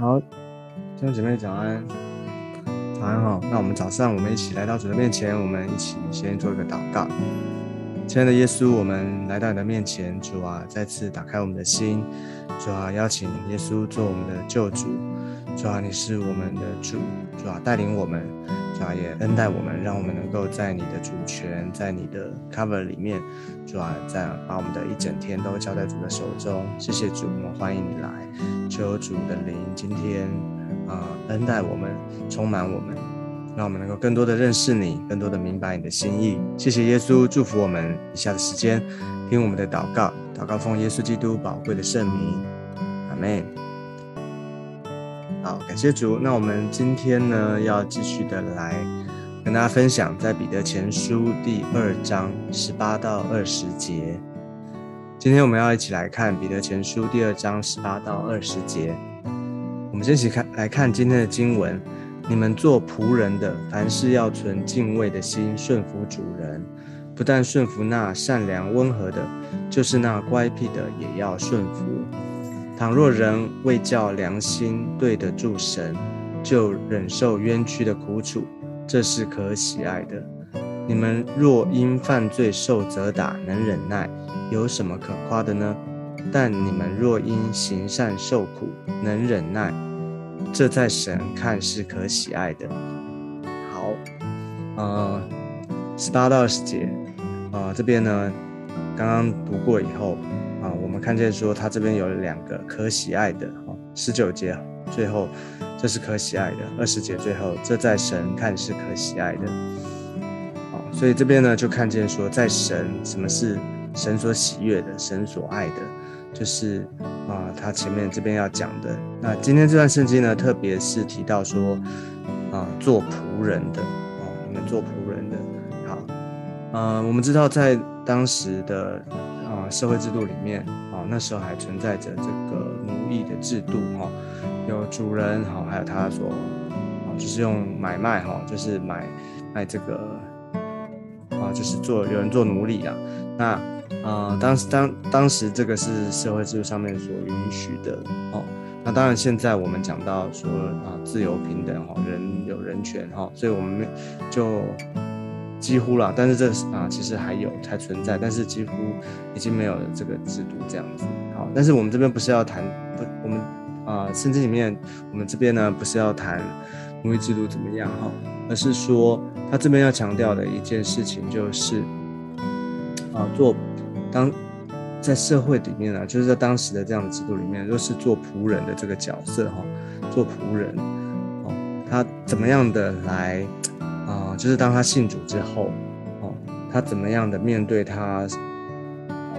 好，弟兄姐妹早安，早安哈。那我们早上我们一起来到主的面前，我们一起先做一个祷告。亲爱的耶稣，我们来到你的面前，主啊，再次打开我们的心，主啊，邀请耶稣做我们的救主，主啊，你是我们的主，主啊，带领我们，主啊，也恩待我们，让我们能够在你的主权，在你的 cover 里面，主啊，在把我们的一整天都交在主的手中。谢谢主，我们欢迎你来。求主的灵今天啊恩待我们，充满我们，让我们能够更多的认识你，更多的明白你的心意。谢谢耶稣，祝福我们以下的时间，听我们的祷告，祷告奉耶稣基督宝贵的圣名，阿门。好，感谢主。那我们今天呢，要继续的来跟大家分享，在彼得前书第二章十八到二十节。今天我们要一起来看彼得前书第二章十八到二十节。我们先一起看来看今天的经文：你们做仆人的，凡事要存敬畏的心，顺服主人。不但顺服那善良温和的，就是那乖僻的，也要顺服。倘若人为叫良心对得住神，就忍受冤屈的苦楚，这是可喜爱的。你们若因犯罪受责打，能忍耐。有什么可夸的呢？但你们若因行善受苦，能忍耐，这在神看是可喜爱的。好，呃，十八到二十节，啊，这边呢，刚刚读过以后，看见说他这边有两个可喜爱的，哦，十九节最后这是可喜爱的，二十节最后这在神看是可喜爱的。好，所以这边呢就看见说在神什么是。神所喜悦的，神所爱的，就是啊，他前面这边要讲的。那今天这段圣经呢，特别是提到说啊，做仆人的哦，你们做仆人的。好，呃，我们知道在当时的啊社会制度里面啊，那时候还存在着这个奴役的制度哈，有主人哈，还有他所啊，就是用买卖哈，就是买卖这个啊，就是做有人做奴隶啊，那。啊，当时当当时这个是社会制度上面所允许的哦。那当然，现在我们讲到说啊，自由平等哈，人有人权哈，所以我们就几乎了。但是这啊，其实还有才存在，但是几乎已经没有了这个制度这样子。好，但是我们这边不是要谈不，我们啊，圣经里面我们这边呢不是要谈奴役制度怎么样哈，而是说他这边要强调的一件事情就是啊，做。当在社会里面呢，就是在当时的这样的制度里面，若是做仆人的这个角色哈，做仆人哦，他怎么样的来啊？就是当他信主之后哦，他怎么样的面对他啊？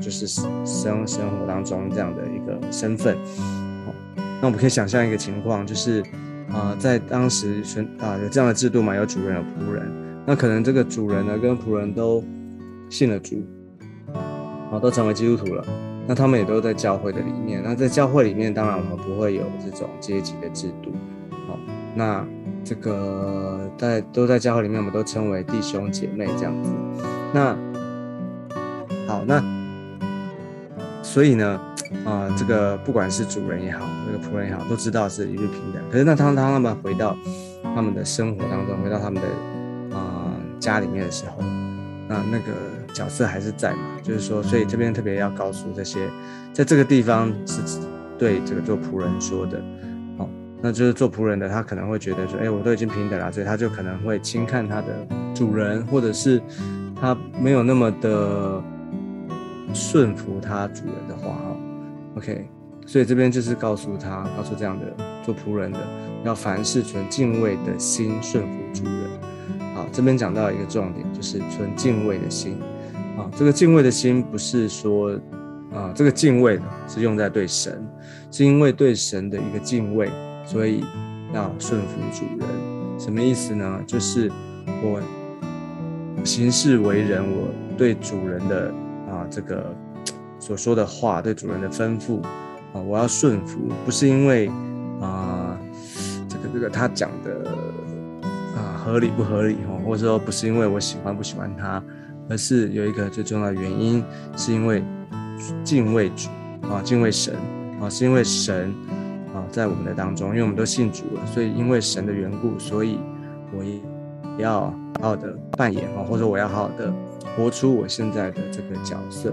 就是生生活当中这样的一个身份哦。那我们可以想象一个情况，就是啊，在当时选啊有这样的制度嘛，有主人有仆人，那可能这个主人呢跟仆人都信了主。哦，都成为基督徒了，那他们也都在教会的里面。那在教会里面，当然我们不会有这种阶级的制度。好，那这个在都在教会里面，我们都称为弟兄姐妹这样子。那好，那所以呢，啊，这个不管是主人也好，那个仆人也好，都知道是一律平等。可是那当当他们回到他们的生活当中，回到他们的啊家里面的时候，那那个。角色还是在嘛，就是说，所以这边特别要告诉这些，在这个地方是对这个做仆人说的，那就是做仆人的他可能会觉得说，哎，我都已经平等了，所以他就可能会轻看他的主人，或者是他没有那么的顺服他主人的话，哈，OK，所以这边就是告诉他，告诉这样的做仆人的，要凡事存敬畏的心顺服主人，好，这边讲到一个重点，就是存敬畏的心。啊，这个敬畏的心不是说，啊，这个敬畏呢是用在对神，是因为对神的一个敬畏，所以要顺服主人。什么意思呢？就是我行事为人，我对主人的啊这个所说的话，对主人的吩咐啊，我要顺服，不是因为啊这个这个他讲的啊合理不合理哈，或者说不是因为我喜欢不喜欢他。而是有一个最重要的原因，是因为敬畏主啊，敬畏神啊，是因为神，在我们的当中，因为我们都信主了，所以因为神的缘故，所以我也要好好的扮演啊，或者我要好好的活出我现在的这个角色。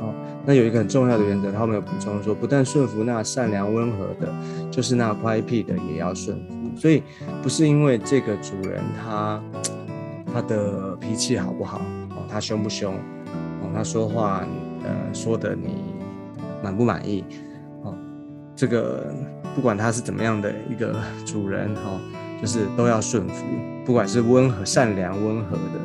好，那有一个很重要的原则，他们有补充说，不但顺服那善良温和的，就是那乖僻的也要顺服。所以不是因为这个主人他他的脾气好不好哦，他凶不凶哦，他说话呃说的你满不满意，这个不管他是怎么样的一个主人哦，就是都要顺服，不管是温和善良温和的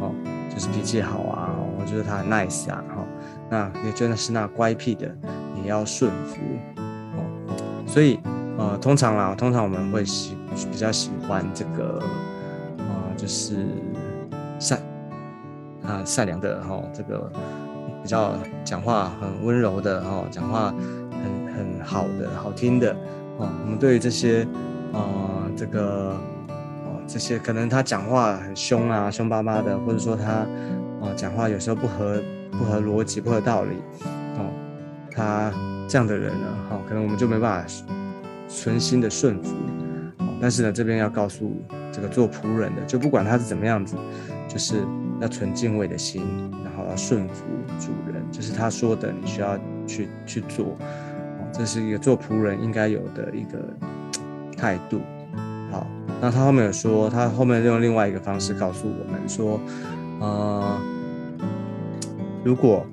哦，就是脾气好啊，我觉得他很 nice 啊哈，那也真的是那乖僻的也要顺服哦，所以。呃，通常啦，通常我们会喜比较喜欢这个，呃，就是善啊善良的哈，这个比较讲话很温柔的哈，讲话很好的好听的哦。我们对于这些呃这个哦这些可能他讲话很凶啊，凶巴巴的，或者说他啊讲话有时候不合不合逻辑、不合道理哦，他这样的人呢，哈，可能我们就没办法。存心的顺服，但是呢，这边要告诉这个做仆人的，就不管他是怎么样子，就是要存敬畏的心，然后要顺服主人，就是他说的，你需要去去做，这是一个做仆人应该有的一个态度。好，那他后面有说，他后面用另外一个方式告诉我们说，呃，如果。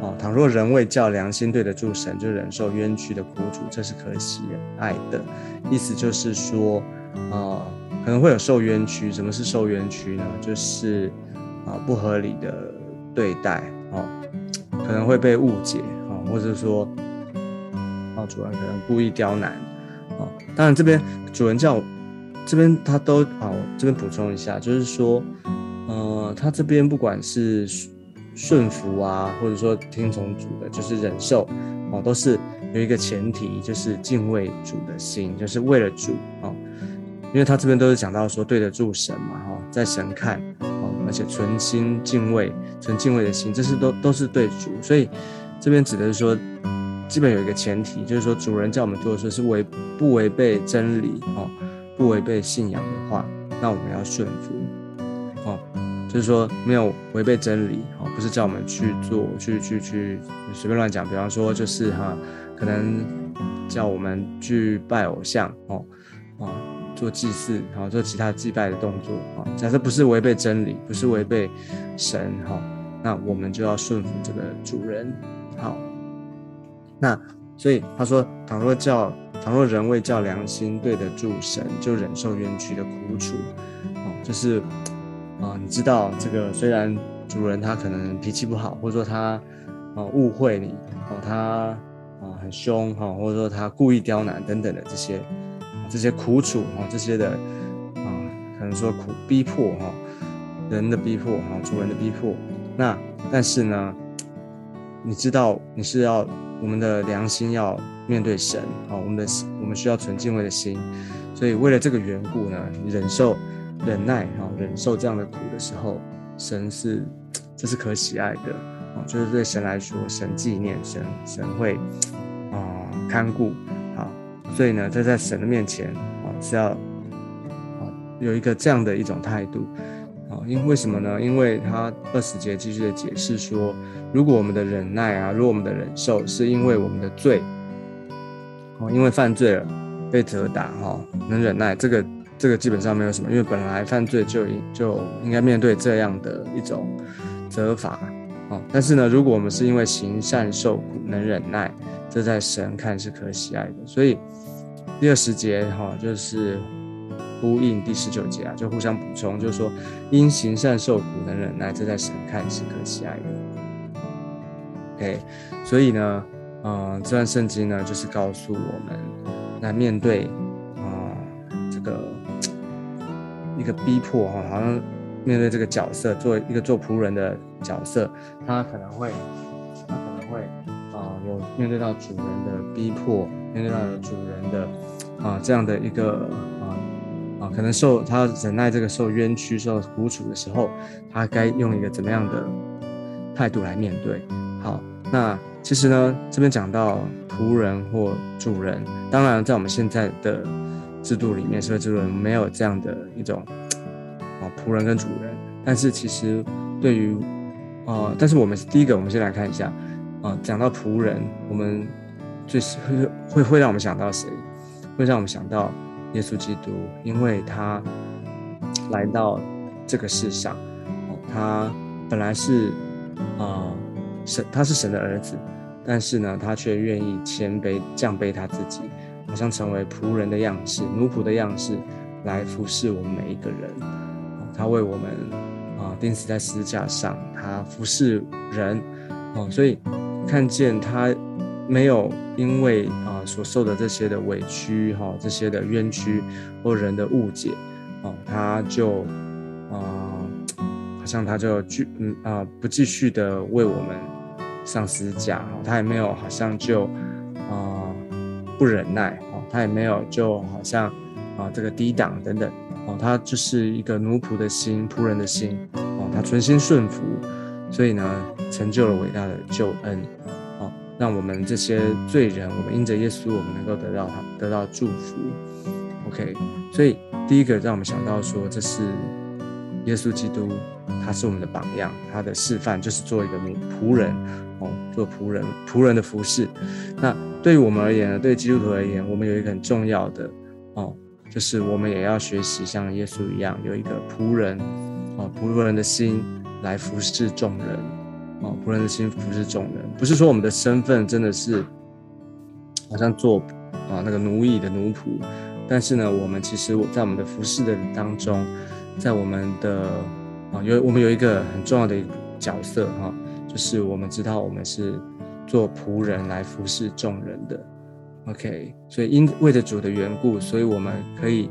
啊，倘若人为叫良心对得住神，就忍受冤屈的苦楚，这是可喜爱的。意思就是说，啊，可能会有受冤屈。什么是受冤屈呢？就是啊，不合理的对待，哦，可能会被误解，啊，或者说，哦，主人可能故意刁难，哦，当然这边主人叫这边他都，哦，这边补充一下，就是说，呃，他这边不管是。顺服啊，或者说听从主的，就是忍受哦，都是有一个前提，就是敬畏主的心，就是为了主哦。因为他这边都是讲到说对得住神嘛，哈，在神看哦，而且存心敬畏，存敬畏的心，这是都都是对主。所以这边指的是说，基本有一个前提，就是说主人叫我们做的事是违不违背真理哦，不违背信仰的话，那我们要顺服哦。就是说没有违背真理，哦，不是叫我们去做，去去去随便乱讲。比方说，就是哈，可能叫我们去拜偶像，哦，啊，做祭祀，然后，做其他祭拜的动作，啊，假设不是违背真理，不是违背神，哈，那我们就要顺服这个主人，好。那所以他说，倘若叫，倘若人为叫良心对得住神，就忍受冤屈的苦楚，哦，就是。啊，你知道这个虽然主人他可能脾气不好，或者说他啊误会你，哦他啊很凶哈，或者说他故意刁难等等的这些这些苦楚哈，这些的啊可能说苦逼迫哈，人的逼迫哈，主人的逼迫。那但是呢，你知道你是要我们的良心要面对神啊，我们的我们需要纯敬畏的心，所以为了这个缘故呢，忍受。忍耐啊，忍受这样的苦的时候，神是这是可喜爱的啊，就是对神来说，神纪念神，神会啊看顾好，所以呢，在在神的面前啊是要啊有一个这样的一种态度啊，因为什么呢？因为他二十节继续的解释说，如果我们的忍耐啊，如果我们的忍受是因为我们的罪哦，因为犯罪了被责打哈，能忍耐这个。这个基本上没有什么，因为本来犯罪就应就应该面对这样的一种责罚，哦。但是呢，如果我们是因为行善受苦能忍耐，这在神看是可喜爱的。所以第二十节哈，就是呼应第十九节啊，就互相补充，就是说因行善受苦能忍耐，这在神看是可喜爱的。OK，所以呢，嗯，这段圣经呢，就是告诉我们来面对啊这个。一个逼迫哈，好像面对这个角色，做一个做仆人的角色，他可能会，他可能会啊，有面对到主人的逼迫，面对到主人的啊这样的一个啊啊，可能受他忍耐这个受冤屈、受苦楚的时候，他该用一个怎么样的态度来面对？好，那其实呢，这边讲到仆人或主人，当然在我们现在的制度里面，社会制度没有这样的一种啊仆人跟主人。但是其实对于啊，但是我们第一个，我们先来看一下啊，讲到仆人，我们最会会会让我们想到谁？会让我们想到耶稣基督，因为他来到这个世上，他本来是啊神，他是神的儿子。但是呢，他却愿意谦卑降卑他自己，好像成为仆人的样式、奴仆的样式，来服侍我们每一个人。他为我们啊钉死在十字架上，他服侍人哦，所以看见他没有因为啊所受的这些的委屈哈，这些的冤屈或人的误解哦，他就啊好像他就继嗯啊不继续的为我们。上司架哦，他也没有好像就啊不忍耐哦，他也没有就好像啊这个低档等等哦，他就是一个奴仆的心、仆人的心哦，他存心顺服，所以呢成就了伟大的救恩，让我们这些罪人，我们因着耶稣，我们能够得到他得到祝福。OK，所以第一个让我们想到说，这是耶稣基督，他是我们的榜样，他的示范就是做一个仆人。哦，做仆人，仆人的服饰。那对于我们而言呢？对基督徒而言，我们有一个很重要的哦，就是我们也要学习像耶稣一样，有一个仆人哦，仆人的心来服侍众人哦，仆人的心服侍众人。不是说我们的身份真的是好像做啊那个奴役的奴仆，但是呢，我们其实在我们的服侍的当中，在我们的啊有我们有一个很重要的一个角色哈。就是我们知道，我们是做仆人来服侍众人的，OK。所以因为着主的缘故，所以我们可以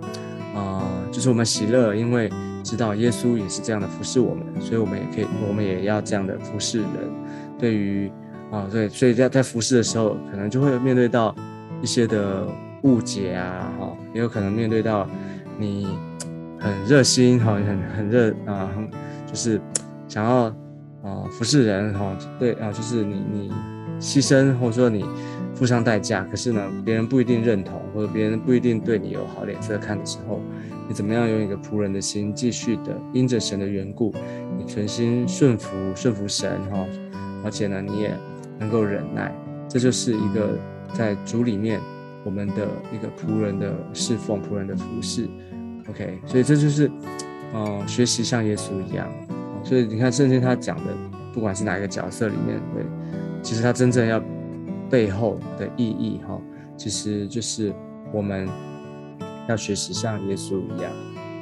啊，就是我们喜乐，因为知道耶稣也是这样的服侍我们，所以我们也可以，我们也要这样的服侍人。对于啊，对，所以在在服侍的时候，可能就会面对到一些的误解啊，哈，也有可能面对到你很热心，哈，很很热啊，很就是想要。啊，服侍人哈，对啊，就是你你牺牲或者说你付上代价，可是呢，别人不一定认同，或者别人不一定对你有好脸色看的时候，你怎么样用一个仆人的心，继续的因着神的缘故，你存心顺服顺服神哈，而且呢，你也能够忍耐，这就是一个在主里面我们的一个仆人的侍奉，仆人的服侍。OK，所以这就是嗯，学习像耶稣一样。所以你看，圣经他讲的，不管是哪一个角色里面，对，其实他真正要背后的意义，哈，其实就是我们要学习像耶稣一样，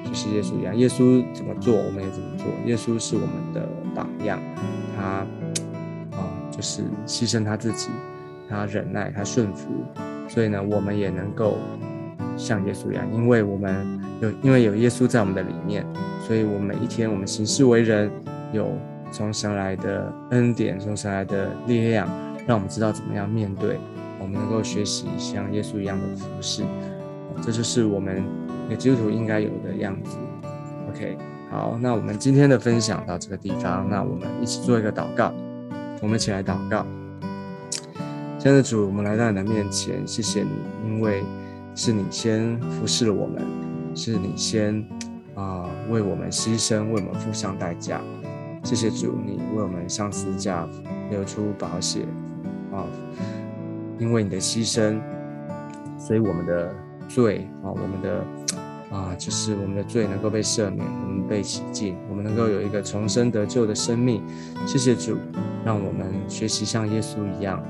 学习耶稣一样，耶稣怎么做，我们也怎么做。耶稣是我们的榜样，他啊，就是牺牲他自己，他忍耐，他顺服，所以呢，我们也能够像耶稣一样，因为我们有，因为有耶稣在我们的里面。所以，我们每一天，我们行事为人，有从神来的恩典，从神来的力量，让我们知道怎么样面对，我们能够学习像耶稣一样的服侍，这就是我们一个基督徒应该有的样子。OK，好，那我们今天的分享到这个地方，那我们一起做一个祷告，我们一起来祷告。亲爱的主，我们来到你的面前，谢谢你，因为是你先服侍了我们，是你先。啊，为我们牺牲，为我们付上代价，谢谢主，你为我们上十字架流出宝血啊！因为你的牺牲，所以我们的罪啊，我们的啊，就是我们的罪能够被赦免，我们被洗净，我们能够有一个重生得救的生命。谢谢主，让我们学习像耶稣一样，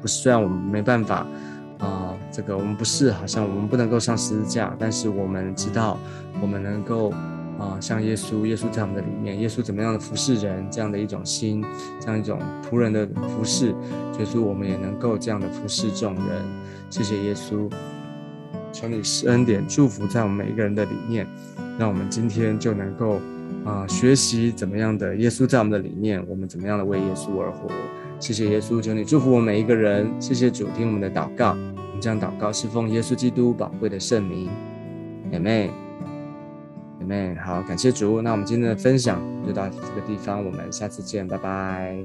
不是虽然我们没办法。这个我们不是好像我们不能够上十字架，但是我们知道我们能够啊，像耶稣，耶稣在我们的里面，耶稣怎么样的服侍人，这样的一种心，这样一种仆人的服侍，耶稣我们也能够这样的服侍众人。谢谢耶稣，求你施恩典祝福在我们每一个人的里面，让我们今天就能够啊学习怎么样的耶稣在我们的里面，我们怎么样的为耶稣而活。谢谢耶稣，求你祝福我每一个人。谢谢主，听我们的祷告。将祷告是奉耶稣基督宝贵的圣名。姐妹，姐妹，好，感谢主。那我们今天的分享就到这个地方，我们下次见，拜拜。